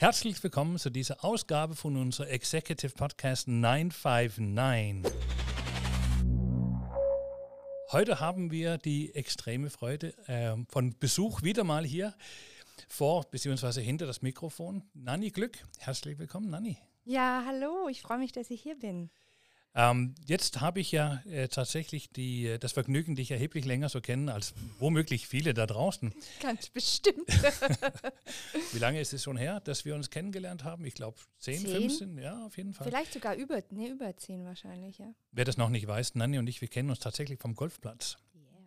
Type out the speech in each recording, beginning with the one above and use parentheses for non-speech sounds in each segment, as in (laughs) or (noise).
Herzlich willkommen zu dieser Ausgabe von unserem Executive Podcast 959. Heute haben wir die extreme Freude äh, von Besuch wieder mal hier vor bzw. hinter das Mikrofon. Nanni Glück, herzlich willkommen, Nanni. Ja, hallo, ich freue mich, dass ich hier bin. Ähm, jetzt habe ich ja äh, tatsächlich die, äh, das Vergnügen, dich erheblich länger zu kennen als womöglich viele da draußen. (laughs) Ganz bestimmt. (laughs) Wie lange ist es schon her, dass wir uns kennengelernt haben? Ich glaube 10, Zehn? 15, ja, auf jeden Fall. Vielleicht sogar über, nee, über zehn wahrscheinlich, ja. Wer das noch nicht weiß, Nanni und ich, wir kennen uns tatsächlich vom Golfplatz.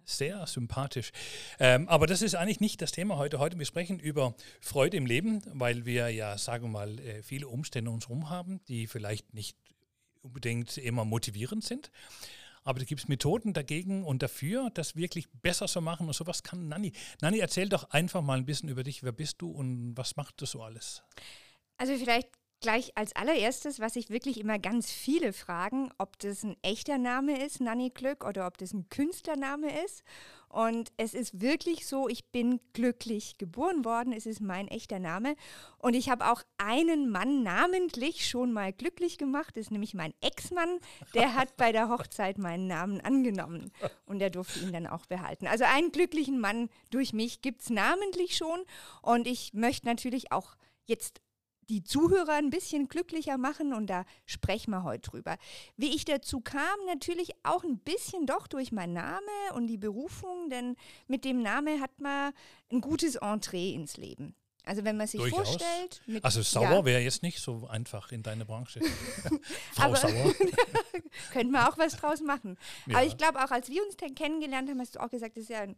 Sehr sympathisch. Ähm, aber das ist eigentlich nicht das Thema heute. Heute wir sprechen über Freude im Leben, weil wir ja, sagen wir mal, äh, viele Umstände um uns herum haben, die vielleicht nicht unbedingt immer motivierend sind. Aber da gibt es Methoden dagegen und dafür, das wirklich besser zu machen. Und sowas kann Nanni. Nanni, erzähl doch einfach mal ein bisschen über dich. Wer bist du und was macht du so alles? Also vielleicht gleich als allererstes, was sich wirklich immer ganz viele fragen, ob das ein echter Name ist, Nanni Glück, oder ob das ein Künstlername ist. Und es ist wirklich so, ich bin glücklich geboren worden, es ist mein echter Name. Und ich habe auch einen Mann namentlich schon mal glücklich gemacht, das ist nämlich mein Ex-Mann, der hat bei der Hochzeit meinen Namen angenommen und der durfte ihn dann auch behalten. Also einen glücklichen Mann durch mich gibt es namentlich schon. Und ich möchte natürlich auch jetzt die Zuhörer ein bisschen glücklicher machen und da sprechen wir heute drüber. Wie ich dazu kam, natürlich auch ein bisschen doch durch meinen Namen und die Berufung, denn mit dem Namen hat man ein gutes Entree ins Leben. Also wenn man sich Durchaus. vorstellt. Mit, Also sauer ja, wäre jetzt nicht so einfach in deiner Branche. (laughs) Frau Aber- Sauer. (laughs) könnte man auch was draus machen. Ja. Aber ich glaube auch, als wir uns kennengelernt haben, hast du auch gesagt, das ist ja ein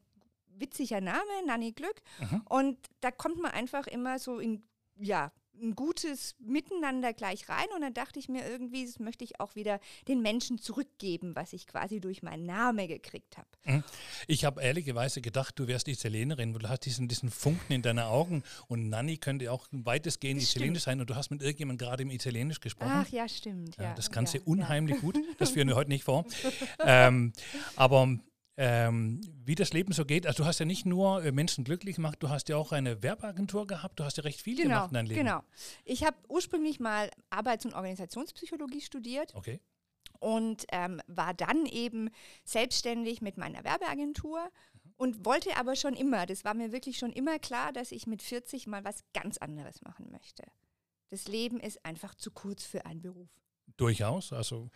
witziger Name, Nanni Glück. Mhm. Und da kommt man einfach immer so in, ja, ein gutes Miteinander gleich rein. Und dann dachte ich mir irgendwie, das möchte ich auch wieder den Menschen zurückgeben, was ich quasi durch meinen Namen gekriegt habe. Ich habe ehrlicherweise gedacht, du wärst Italienerin, weil du hast diesen, diesen Funken in deinen Augen und Nanni könnte auch weitestgehend Das Italienisch sein und du hast mit irgendjemandem gerade im Italienisch gesprochen. Ach ja, stimmt. Ja, Ja, das kannst ja, unheimlich gut. Das führen wir heute nicht vor. (laughs) ähm, aber ähm, wie das Leben so geht, also du hast ja nicht nur äh, Menschen glücklich gemacht, du hast ja auch eine Werbeagentur gehabt, du hast ja recht viel Genau, gemacht in deinem Leben. genau. Ich habe ursprünglich mal Arbeits- und Organisationspsychologie studiert Okay. und ähm, war dann eben selbstständig mit meiner Werbeagentur und wollte aber schon immer, das war mir wirklich schon immer klar, dass ich mit 40 mal was ganz anderes machen möchte. Das Leben ist einfach zu kurz für einen Beruf. Durchaus. Also,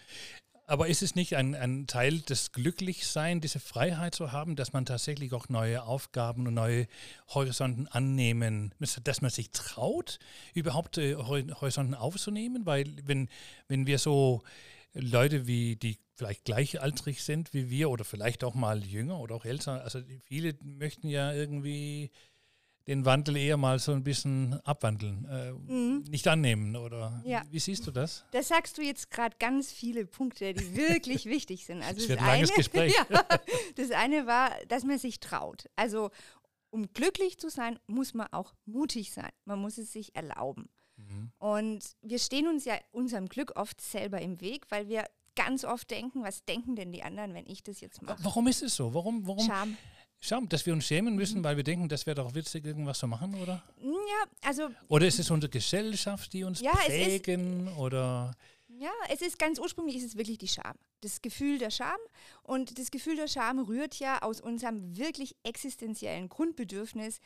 aber ist es nicht ein, ein Teil des Glücklichseins, diese Freiheit zu haben, dass man tatsächlich auch neue Aufgaben und neue Horizonten annehmen, dass man sich traut, überhaupt äh, Hor- Horizonten aufzunehmen? Weil wenn, wenn wir so Leute wie die vielleicht gleichaltrig sind wie wir oder vielleicht auch mal jünger oder auch älter, also viele möchten ja irgendwie den Wandel eher mal so ein bisschen abwandeln, äh, nicht annehmen oder Mhm. Ja. wie siehst du das? Das sagst du jetzt gerade ganz viele Punkte, die wirklich (laughs) wichtig sind. Also Es wird ein langes Gespräch. (laughs) Ja, (laughs) das eine war, dass man sich traut. Also um glücklich zu sein, muss man auch mutig sein. Man muss es sich erlauben. Mhm. Und wir stehen uns ja unserem Glück oft selber im Weg, weil wir ganz oft denken, was denken denn die anderen, wenn ich das jetzt mache? Warum ist es so? Warum, warum? Scham. Scham, dass wir uns schämen Mhm. müssen, weil wir denken, das wäre doch witzig, irgendwas zu machen, oder? Ja, also Oder ist es unsere Gesellschaft, die uns Ja, es ist- prägen? Oder Ja, es ist ganz ursprünglich ist es wirklich die Scham. Das Gefühl der Scham. Und das Gefühl der Scham rührt ja aus unserem wirklich existenziellen Grundbedürfnis,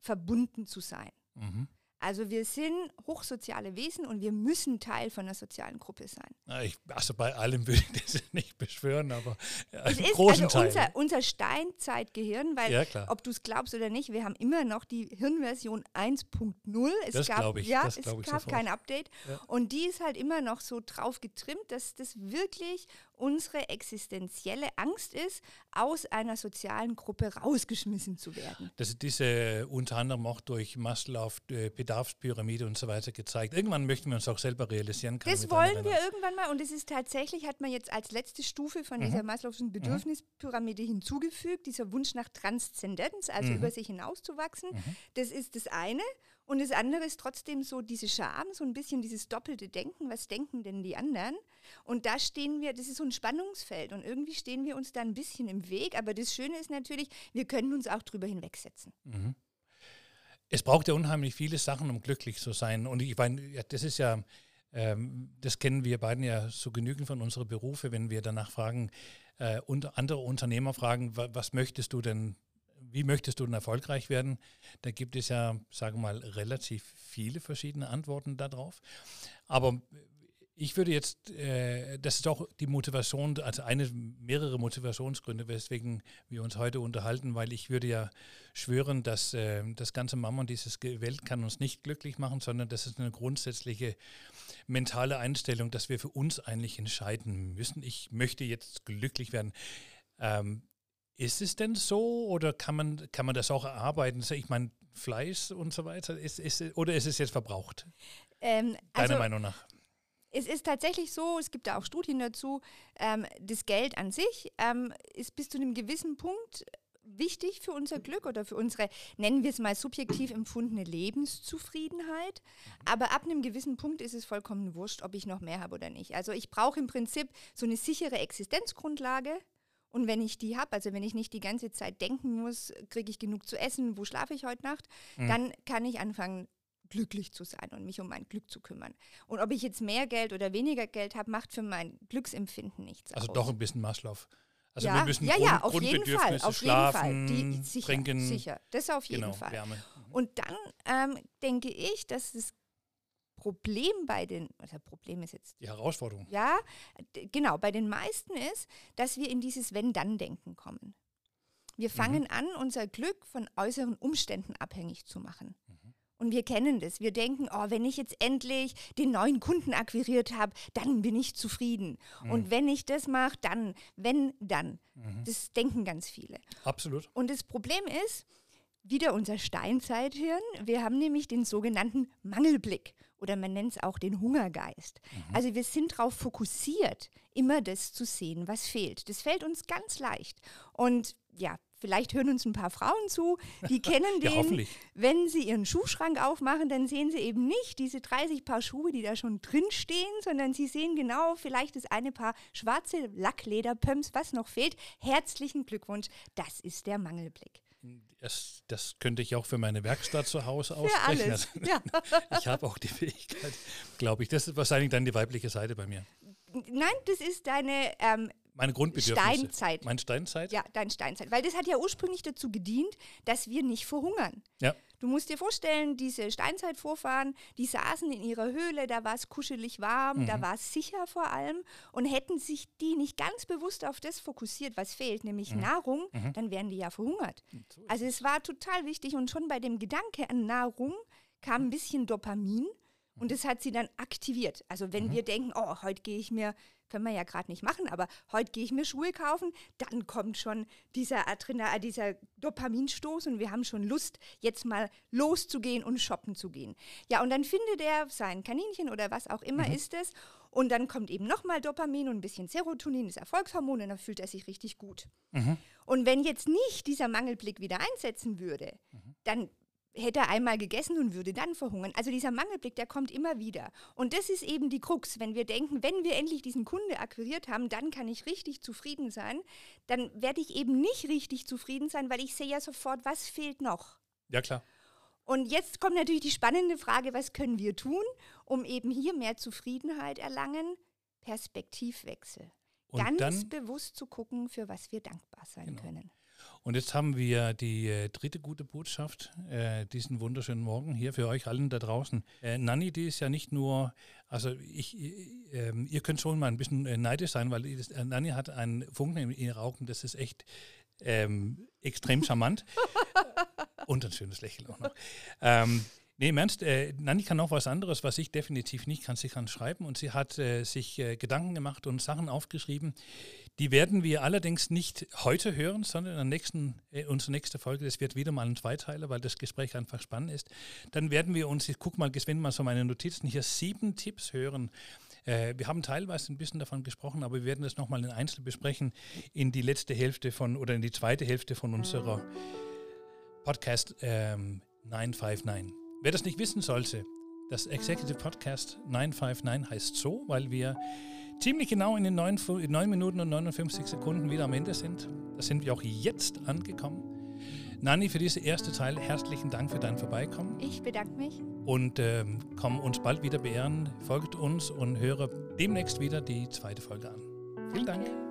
verbunden zu sein. mhm. Also wir sind hochsoziale Wesen und wir müssen Teil von einer sozialen Gruppe sein. Ich, also bei allem würde ich das (laughs) nicht beschwören, aber ja, Es ist großen also Teil. unser, unser Steinzeitgehirn, weil Ja, ob du es glaubst oder nicht, wir haben immer noch die Hirnversion 1.0. Es Das gab, ich, ja, das es gab kein Update. Und die ist halt immer noch so drauf getrimmt, dass das wirklich unsere existenzielle Angst ist, aus einer sozialen Gruppe rausgeschmissen zu werden. Das ist diese unter anderem auch durch Maslow, äh, Bedarfspyramide und so weiter gezeigt. Irgendwann möchten wir uns auch selber realisieren können. Das wollen wir irgendwann mal und es ist tatsächlich, hat man jetzt als letzte Stufe von dieser Maslow'schen Bedürfnispyramide hinzugefügt, dieser Wunsch nach Transzendenz, also über sich hinauszuwachsen. Das ist das eine. Und das andere ist trotzdem so diese Scham, so ein bisschen dieses doppelte Denken, was denken denn die anderen? Und da stehen wir, das ist so ein Spannungsfeld und irgendwie stehen wir uns da ein bisschen im Weg. Aber das Schöne ist natürlich, wir können uns auch drüber hinwegsetzen. es braucht ja unheimlich viele Sachen, um glücklich zu sein. Und ich meine, ja, das ist ja, ähm, das kennen wir beiden ja so genügend von unseren Berufe, wenn wir danach fragen äh, und andere Unternehmer fragen, wa was möchtest du denn, wie möchtest du denn erfolgreich werden? Da gibt es ja, sagen wir mal, relativ viele verschiedene Antworten darauf. Aber ich würde jetzt, äh, das ist auch die Motivation, also eine, mehrere Motivationsgründe, weswegen wir uns heute unterhalten, weil ich würde ja schwören, dass äh, das ganze Mammon, dieses Welt kann uns nicht glücklich machen, sondern das ist eine grundsätzliche mentale Einstellung, dass wir für uns eigentlich entscheiden müssen. Ich möchte jetzt glücklich werden. Ähm, ist es denn so oder kann man, kann man das auch erarbeiten? Ich meine, Fleisch und so weiter, ist, ist, oder ist es jetzt verbraucht? Ähm, also Deiner Meinung nach? Es ist tatsächlich so, es gibt da auch Studien dazu, ähm, das Geld an sich ähm, ist bis zu einem gewissen Punkt wichtig für unser Glück oder für unsere, nennen wir es mal subjektiv empfundene Lebenszufriedenheit. Aber ab einem gewissen Punkt ist es vollkommen wurscht, ob ich noch mehr habe oder nicht. Also ich brauche im Prinzip so eine sichere Existenzgrundlage. Und wenn ich die habe, also wenn ich nicht die ganze Zeit denken muss, kriege ich genug zu essen, wo schlafe ich heute Nacht, mhm. dann kann ich anfangen, glücklich zu sein und mich um mein Glück zu kümmern. Und ob ich jetzt mehr Geld oder weniger Geld habe, macht für mein Glücksempfinden nichts Also aus. doch ein bisschen Maslow. Also ja, wir müssen ja, Grund, ja, auf jeden Fall, auf schlafen, jeden Fall. Die, sicher, trinken. Sicher, das auf jeden genau, Fall. Wärme. Mhm. Und dann ähm, denke ich, dass das Problem bei den, also Problem ist jetzt. Die Herausforderung. Ja, genau, bei den meisten ist, dass wir in dieses Wenn-Dann-Denken kommen. Wir fangen mhm. an, unser Glück von äußeren Umständen abhängig zu machen. Und wir kennen das. Wir denken, oh, wenn ich jetzt endlich den neuen Kunden akquiriert habe, dann bin ich zufrieden. Mhm. Und wenn ich das mache, dann, wenn, dann. Mhm. Das denken ganz viele. Absolut. Und das Problem ist, wieder unser Steinzeithirn. Wir haben nämlich den sogenannten Mangelblick oder man nennt es auch den Hungergeist. Mhm. Also wir sind darauf fokussiert, immer das zu sehen, was fehlt. Das fällt uns ganz leicht. Und ja, Vielleicht hören uns ein paar Frauen zu, die (laughs) kennen den. ja, Wenn sie ihren Schuhschrank aufmachen, dann sehen sie eben nicht diese 30 Paar Schuhe, die da schon drin stehen, sondern sie sehen genau vielleicht das eine Paar schwarze Lacklederpumps, was noch fehlt. Herzlichen Glückwunsch, das ist der Mangelblick. Das, das könnte ich auch für meine Werkstatt zu Hause (laughs) aussprechen. Alles. (laughs) Ja. ich habe auch die Fähigkeit, glaube ich. Das ist wahrscheinlich dann die weibliche Seite bei mir. Nein, das ist deine ähm, meine Grundbedürfnisse. Steinzeit. Meine Steinzeit? Ja, deine Steinzeit. Weil das hat ja ursprünglich dazu gedient, dass wir nicht verhungern. Ja. Du musst dir vorstellen, diese Steinzeitvorfahren, die saßen in ihrer Höhle, da war es kuschelig warm, mhm. da war es sicher vor allem. Und hätten sich die nicht ganz bewusst auf das fokussiert, was fehlt, nämlich mhm. Nahrung, mhm. dann wären die ja verhungert. So also es war total wichtig und schon bei dem Gedanke an Nahrung kam ein bisschen Dopamin. Und das hat sie dann aktiviert. Also wenn mhm. wir denken, oh, heute gehe ich mir können wir ja gerade nicht machen, aber heute gehe ich mir Schuhe kaufen, dann kommt schon dieser Adrenal, äh, dieser Dopaminstoß und wir haben schon Lust, jetzt mal loszugehen und shoppen zu gehen. Ja, und dann findet er sein Kaninchen oder was auch immer mhm. ist es und dann kommt eben nochmal Dopamin und ein bisschen Serotonin, das Erfolgshormon, und dann fühlt er sich richtig gut. Mhm. Und wenn jetzt nicht dieser Mangelblick wieder einsetzen würde, mhm. dann hätte er einmal gegessen und würde dann verhungern. Also dieser Mangelblick, der kommt immer wieder. Und das ist eben die Krux. Wenn wir denken, wenn wir endlich diesen Kunde akquiriert haben, dann kann ich richtig zufrieden sein, dann werde ich eben nicht richtig zufrieden sein, weil ich sehe ja sofort, was fehlt noch. Ja, klar. Und jetzt kommt natürlich die spannende Frage, was können wir tun, um eben hier mehr Zufriedenheit erlangen? Perspektivwechsel. Und Ganz bewusst zu gucken, für was wir dankbar sein genau. können. Und jetzt haben wir die äh, dritte gute Botschaft äh, diesen wunderschönen Morgen hier für euch allen da draußen. Äh, Nanni, die ist ja nicht nur, also ich, äh, ihr könnt schon mal ein bisschen äh, neidisch sein, weil das, äh, Nanni hat einen Funken in ihren Augen, das ist echt ähm, extrem charmant. (laughs) Und ein schönes Lächeln auch noch. Ähm, Nee, im Ernst, äh, Nanni kann noch was anderes, was ich definitiv nicht kann. Sie kann schreiben und sie hat äh, sich äh, Gedanken gemacht und Sachen aufgeschrieben. Die werden wir allerdings nicht heute hören, sondern in der nächsten, äh, unsere nächste Folge, das wird wieder mal ein Zweiteiler, weil das Gespräch einfach spannend ist. Dann werden wir uns, ich gucke mal, wenn mal so meine Notizen hier, sieben Tipps hören. Äh, wir haben teilweise ein bisschen davon gesprochen, aber wir werden das nochmal in Einzel besprechen in die letzte Hälfte von oder in die zweite Hälfte von unserer Podcast ähm, 959. Wer das nicht wissen sollte, das Executive Podcast 959 heißt so, weil wir ziemlich genau in den 9, 9, Minuten und 59 Sekunden wieder am Ende sind. Da sind wir auch jetzt angekommen. Nani, für diesen ersten Teil herzlichen Dank für dein Vorbeikommen. Ich bedanke mich. Und ähm, komm uns bald wieder beehren, folgt uns und höre demnächst wieder die zweite Folge an. Vielen Dank.